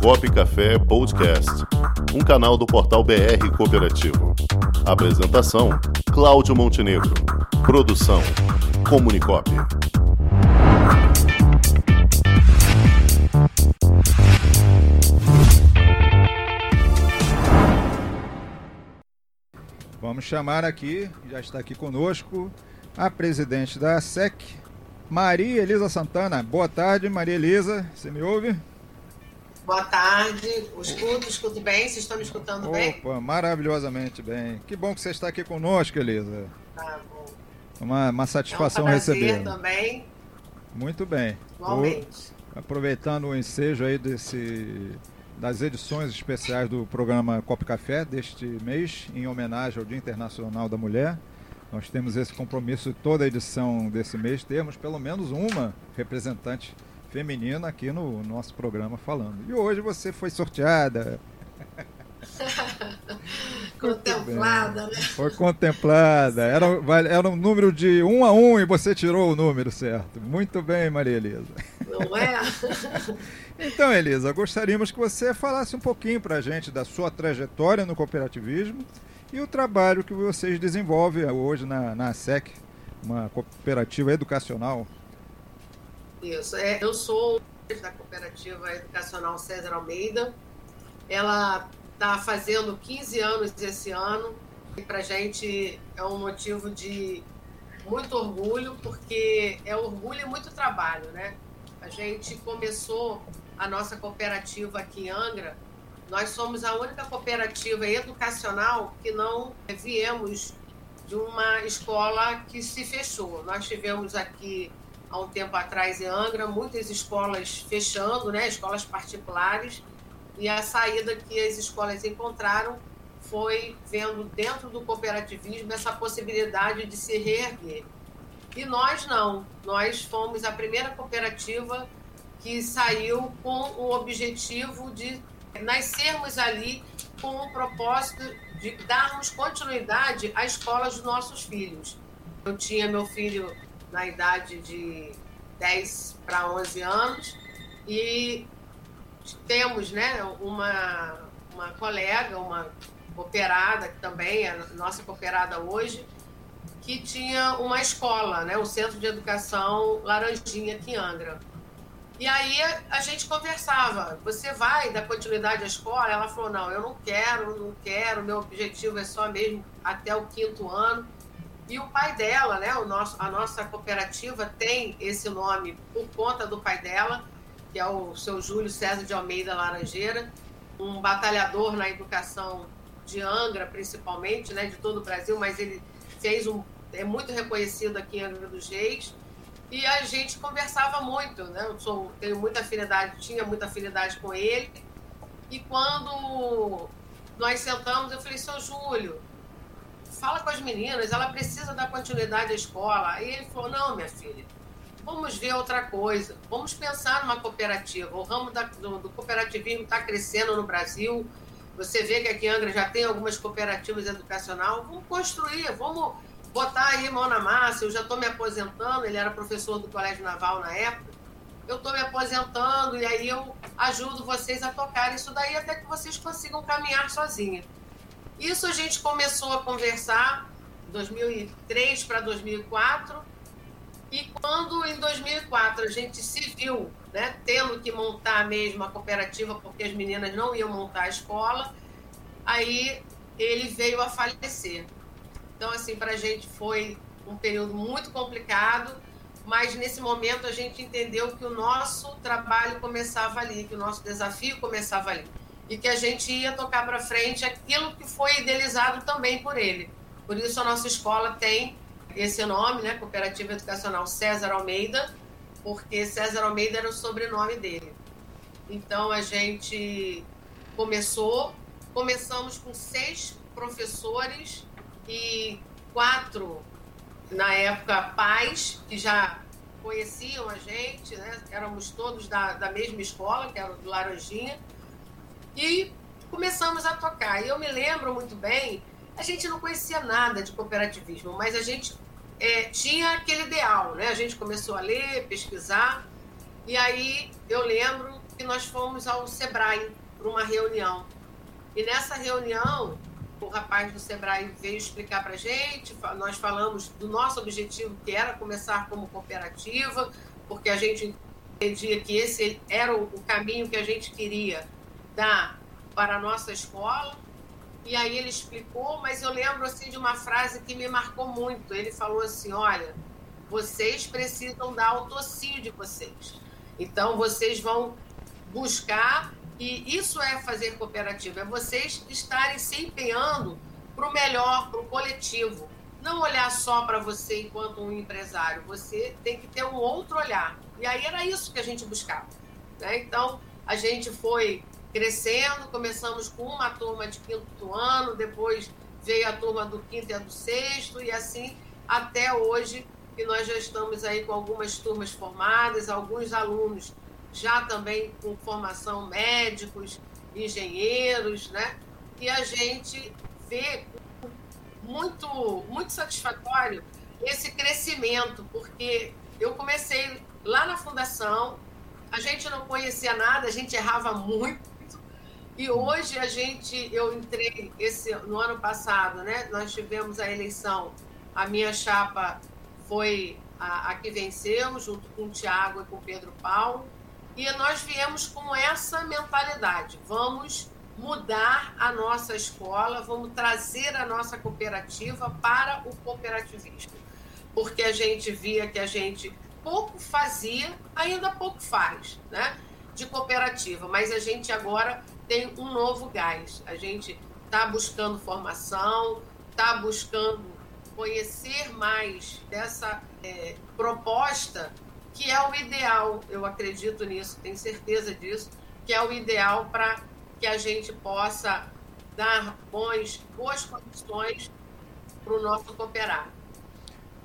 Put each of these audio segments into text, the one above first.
Cop Café Podcast, um canal do portal BR Cooperativo. Apresentação: Cláudio Montenegro. Produção: Comunicop. Vamos chamar aqui, já está aqui conosco, a presidente da SEC, Maria Elisa Santana. Boa tarde, Maria Elisa. Você me ouve? Boa tarde. Escuto, escuto bem. Vocês estão me escutando Opa, bem? Opa, maravilhosamente bem. Que bom que você está aqui conosco, Elisa. Tá bom. Uma, uma satisfação é um receber. também. Muito bem. Igualmente. O, aproveitando o ensejo aí desse, das edições especiais do programa Copo Café deste mês, em homenagem ao Dia Internacional da Mulher. Nós temos esse compromisso toda a edição desse mês, termos pelo menos uma representante feminina aqui no nosso programa falando. E hoje você foi sorteada. contemplada, né? Foi contemplada. Era, era um número de um a um e você tirou o número certo. Muito bem, Maria Elisa. Não é? Então, Elisa, gostaríamos que você falasse um pouquinho para a gente da sua trajetória no cooperativismo e o trabalho que vocês desenvolvem hoje na, na SEC, uma cooperativa educacional. É, eu sou da cooperativa educacional César Almeida. Ela está fazendo 15 anos esse ano e para a gente é um motivo de muito orgulho, porque é orgulho e muito trabalho, né? A gente começou a nossa cooperativa aqui em Angra nós somos a única cooperativa educacional que não viemos de uma escola que se fechou. Nós tivemos aqui há um tempo atrás em Angra muitas escolas fechando, né, escolas particulares, e a saída que as escolas encontraram foi vendo dentro do cooperativismo essa possibilidade de se reerguer. E nós não, nós fomos a primeira cooperativa que saiu com o objetivo de nascermos ali com o propósito de darmos continuidade à escola dos nossos filhos. Eu tinha meu filho na idade de 10 para 11 anos e temos né, uma, uma colega, uma cooperada, que também é nossa cooperada hoje, que tinha uma escola, né, o Centro de Educação Laranjinha, aqui em Angra. E aí a gente conversava, você vai dar continuidade à escola? Ela falou, não, eu não quero, não quero, meu objetivo é só mesmo até o quinto ano. E o pai dela, né, o nosso, a nossa cooperativa tem esse nome por conta do pai dela, que é o seu Júlio César de Almeida Laranjeira, um batalhador na educação de Angra, principalmente, né, de todo o Brasil, mas ele fez um, é muito reconhecido aqui em Angra dos Reis, e a gente conversava muito, né? Eu sou, tenho muita afinidade, tinha muita afinidade com ele. E quando nós sentamos, eu falei, seu Júlio, fala com as meninas, ela precisa dar continuidade à escola. Aí ele falou, não, minha filha, vamos ver outra coisa, vamos pensar numa cooperativa. O ramo da, do, do cooperativismo está crescendo no Brasil. Você vê que aqui em Angra já tem algumas cooperativas educacionais. Vamos construir, vamos botar aí mão na massa, eu já estou me aposentando, ele era professor do Colégio Naval na época, eu estou me aposentando e aí eu ajudo vocês a tocar isso daí até que vocês consigam caminhar sozinha. Isso a gente começou a conversar 2003 para 2004 e quando em 2004 a gente se viu né, tendo que montar mesmo a cooperativa porque as meninas não iam montar a escola, aí ele veio a falecer. Então, assim, para a gente foi um período muito complicado, mas nesse momento a gente entendeu que o nosso trabalho começava ali, que o nosso desafio começava ali. E que a gente ia tocar para frente aquilo que foi idealizado também por ele. Por isso a nossa escola tem esse nome, né? Cooperativa Educacional César Almeida, porque César Almeida era o sobrenome dele. Então a gente começou, começamos com seis professores e quatro, na época, pais que já conheciam a gente, né? éramos todos da, da mesma escola, que era do Laranjinha, e começamos a tocar. E eu me lembro muito bem, a gente não conhecia nada de cooperativismo, mas a gente é, tinha aquele ideal, né? A gente começou a ler, pesquisar, e aí eu lembro que nós fomos ao Sebrae para uma reunião. E nessa reunião, o rapaz do Sebrae veio explicar para a gente, nós falamos do nosso objetivo, que era começar como cooperativa, porque a gente entendia que esse era o caminho que a gente queria dar para a nossa escola. E aí ele explicou, mas eu lembro assim de uma frase que me marcou muito. Ele falou assim: "Olha, vocês precisam dar autocia de vocês. Então vocês vão buscar e isso é fazer cooperativa, é vocês estarem se empenhando para o melhor, para o coletivo. Não olhar só para você enquanto um empresário, você tem que ter um outro olhar. E aí era isso que a gente buscava. Né? Então, a gente foi crescendo, começamos com uma turma de quinto ano, depois veio a turma do quinto e a do sexto, e assim até hoje, que nós já estamos aí com algumas turmas formadas, alguns alunos já também com formação médicos, engenheiros, né? E a gente vê muito, muito satisfatório esse crescimento, porque eu comecei lá na fundação, a gente não conhecia nada, a gente errava muito, e hoje a gente, eu entrei esse no ano passado, né? Nós tivemos a eleição, a minha chapa foi a, a que venceu, junto com o Tiago e com o Pedro Paulo. E nós viemos com essa mentalidade: vamos mudar a nossa escola, vamos trazer a nossa cooperativa para o cooperativismo. Porque a gente via que a gente pouco fazia, ainda pouco faz, né? De cooperativa, mas a gente agora tem um novo gás. A gente está buscando formação, está buscando conhecer mais dessa é, proposta que é o ideal, eu acredito nisso, tenho certeza disso, que é o ideal para que a gente possa dar bons, boas condições para o nosso cooperado.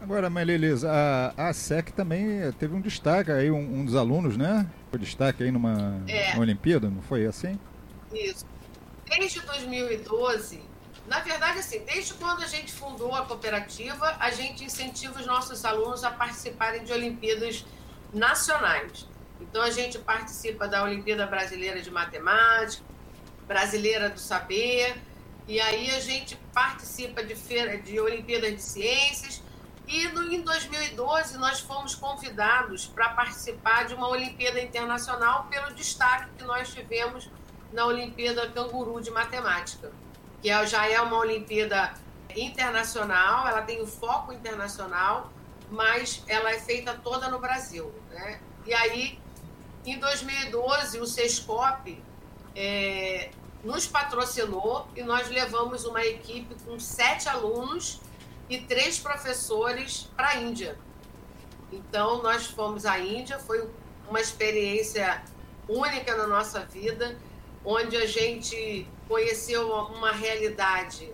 Agora, Maria Elisa, a, a SEC também teve um destaque aí, um, um dos alunos, né? Foi destaque aí numa, é. Olimpíada, não foi assim? Isso. Desde 2012, na verdade, assim, desde quando a gente fundou a cooperativa, a gente incentiva os nossos alunos a participarem de Olimpíadas nacionais. Então, a gente participa da Olimpíada Brasileira de Matemática, Brasileira do Saber, e aí a gente participa de, feira, de Olimpíadas de Ciências. E no, em 2012, nós fomos convidados para participar de uma Olimpíada Internacional pelo destaque que nós tivemos na Olimpíada Canguru de Matemática, que é, já é uma Olimpíada internacional, ela tem um foco internacional mas ela é feita toda no Brasil. Né? E aí, em 2012, o Sescop é, nos patrocinou e nós levamos uma equipe com sete alunos e três professores para a Índia. Então, nós fomos à Índia, foi uma experiência única na nossa vida, onde a gente conheceu uma realidade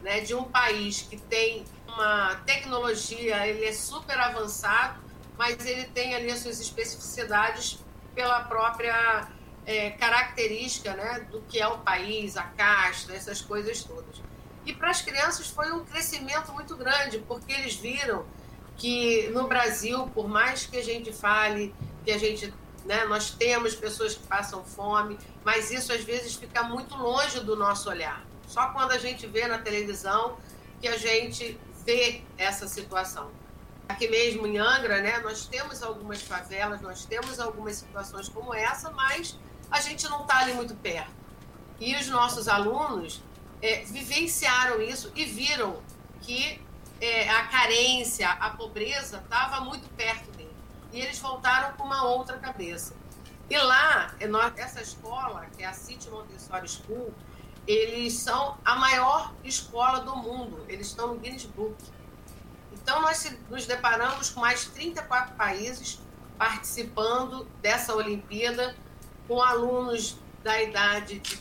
né, de um país que tem uma tecnologia, ele é super avançado, mas ele tem ali as suas especificidades pela própria é, característica né, do que é o país, a casta, essas coisas todas. E para as crianças foi um crescimento muito grande, porque eles viram que no Brasil, por mais que a gente fale, que a gente, né, nós temos pessoas que passam fome, mas isso às vezes fica muito longe do nosso olhar. Só quando a gente vê na televisão que a gente vê essa situação. Aqui mesmo em Angra, né, nós temos algumas favelas, nós temos algumas situações como essa, mas a gente não está ali muito perto. E os nossos alunos é, vivenciaram isso e viram que é, a carência, a pobreza estava muito perto deles. E eles voltaram com uma outra cabeça. E lá, é, essa escola, que é a City Montessori School, eles são a maior escola do mundo, eles estão no Guinness Book. Então, nós nos deparamos com mais 34 países participando dessa Olimpíada, com alunos da idade de,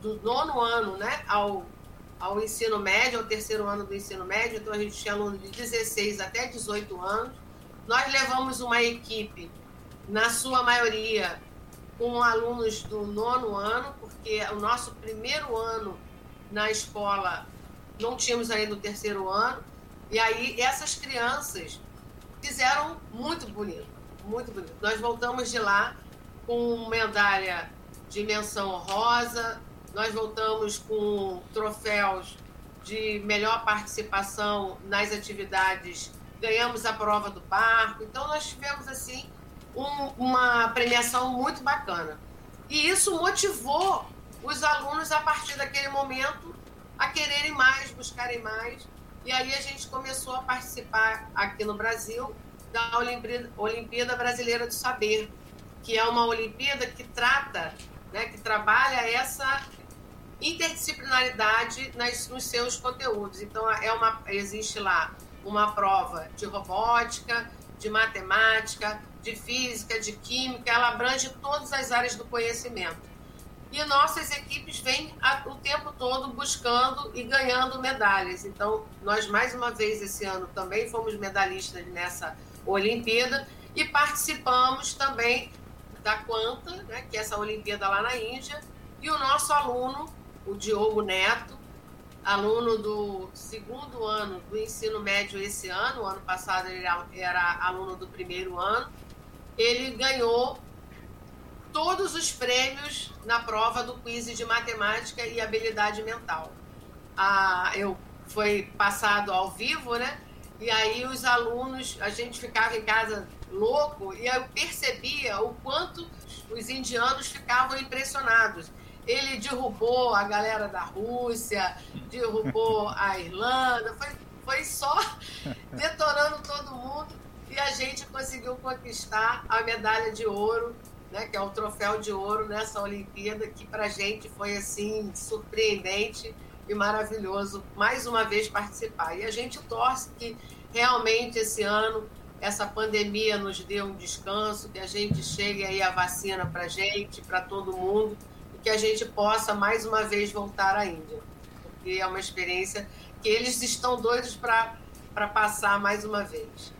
do nono ano né, ao, ao ensino médio, ao terceiro ano do ensino médio. Então, a gente tinha alunos de 16 até 18 anos. Nós levamos uma equipe, na sua maioria, com alunos do nono ano, porque o nosso primeiro ano na escola não tínhamos ainda o terceiro ano, e aí essas crianças fizeram muito bonito, muito bonito. Nós voltamos de lá com medalha de menção honrosa, nós voltamos com troféus de melhor participação nas atividades, ganhamos a prova do barco, então nós tivemos assim um, uma premiação muito bacana. E isso motivou os alunos a partir daquele momento a quererem mais, buscarem mais. E aí a gente começou a participar aqui no Brasil da Olimpíada, Brasileira do Saber, que é uma Olimpíada que trata, né, que trabalha essa interdisciplinaridade nas, nos seus conteúdos. Então, é uma, existe lá uma prova de robótica, de matemática, de física, de química, ela abrange todas as áreas do conhecimento. E nossas equipes vêm o tempo todo buscando e ganhando medalhas. Então, nós mais uma vez esse ano também fomos medalhistas nessa Olimpíada e participamos também da Quanta, né, que é essa Olimpíada lá na Índia, e o nosso aluno, o Diogo Neto, aluno do segundo ano do ensino médio esse ano, o ano passado ele era aluno do primeiro ano, ele ganhou todos os prêmios na prova do quiz de matemática e habilidade mental. Ah, eu foi passado ao vivo, né? E aí os alunos, a gente ficava em casa louco e eu percebia o quanto os indianos ficavam impressionados. Ele derrubou a galera da Rússia, derrubou a Irlanda, foi, foi só detonando todo mundo e a gente conseguiu conquistar a medalha de ouro, né, que é o troféu de ouro nessa Olimpíada, que para a gente foi assim surpreendente e maravilhoso mais uma vez participar. E a gente torce que realmente esse ano essa pandemia nos dê um descanso, que a gente chegue aí a vacina para gente, para todo mundo, que a gente possa mais uma vez voltar à Índia, porque é uma experiência que eles estão doidos para passar mais uma vez.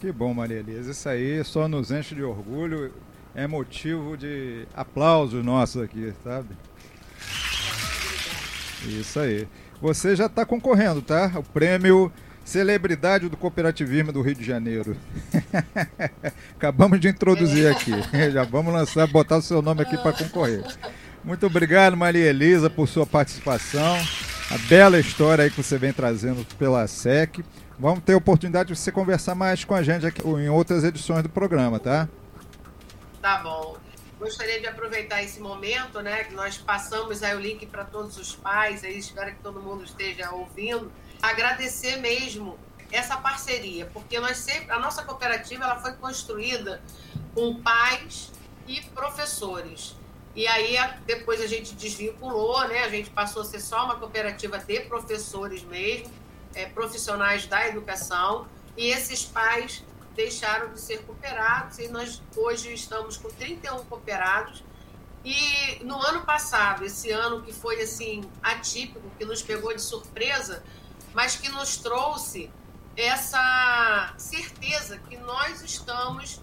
Que bom, Maria Elisa. Isso aí só nos enche de orgulho, é motivo de aplauso nosso aqui, sabe? Isso aí. Você já está concorrendo, tá? O prêmio Celebridade do Cooperativismo do Rio de Janeiro. Acabamos de introduzir aqui. Já vamos lançar, botar o seu nome aqui para concorrer. Muito obrigado, Maria Elisa, por sua participação. A bela história aí que você vem trazendo pela SEC. Vamos ter a oportunidade de você conversar mais com a gente aqui em outras edições do programa, tá? Tá bom. Gostaria de aproveitar esse momento, né, que nós passamos aí o link para todos os pais, aí espero que todo mundo esteja ouvindo agradecer mesmo essa parceria, porque nós sempre, a nossa cooperativa ela foi construída com pais e professores. E aí depois a gente desvinculou, né? A gente passou a ser só uma cooperativa de professores mesmo, é, profissionais da educação, e esses pais deixaram de ser cooperados e nós hoje estamos com 31 cooperados. E no ano passado, esse ano que foi assim atípico, que nos pegou de surpresa, mas que nos trouxe essa certeza que nós estamos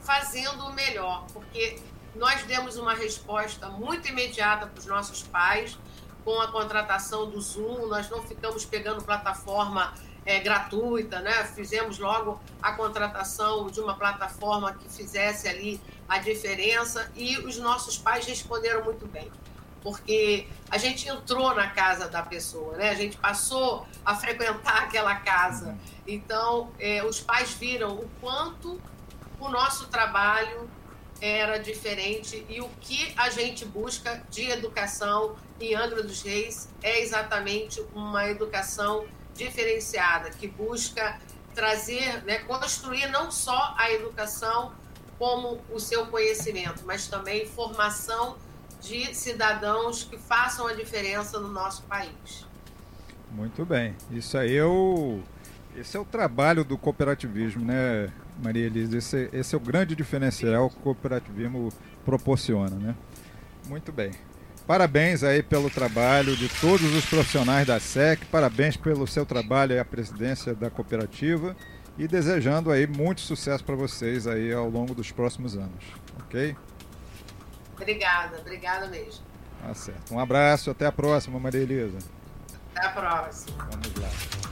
fazendo o melhor, porque nós demos uma resposta muito imediata para os nossos pais com a contratação do Zoom, nós não ficamos pegando plataforma é, gratuita, né? Fizemos logo a contratação de uma plataforma que fizesse ali a diferença e os nossos pais responderam muito bem porque a gente entrou na casa da pessoa, né? A gente passou a frequentar aquela casa. Uhum. Então, é, os pais viram o quanto o nosso trabalho era diferente e o que a gente busca de educação em Angra dos Reis é exatamente uma educação diferenciada, que busca trazer, né, construir não só a educação como o seu conhecimento, mas também formação de cidadãos que façam a diferença no nosso país. Muito bem. Isso aí é o, esse é o trabalho do cooperativismo, né, Maria Elisa? Esse, esse é o grande diferencial que o cooperativismo proporciona, né? Muito bem. Parabéns aí pelo trabalho de todos os profissionais da SEC, parabéns pelo seu trabalho e a presidência da cooperativa e desejando aí muito sucesso para vocês aí ao longo dos próximos anos, ok? Obrigada, obrigada mesmo. Tá certo. Um abraço, até a próxima, Maria Elisa. Até a próxima. Vamos lá.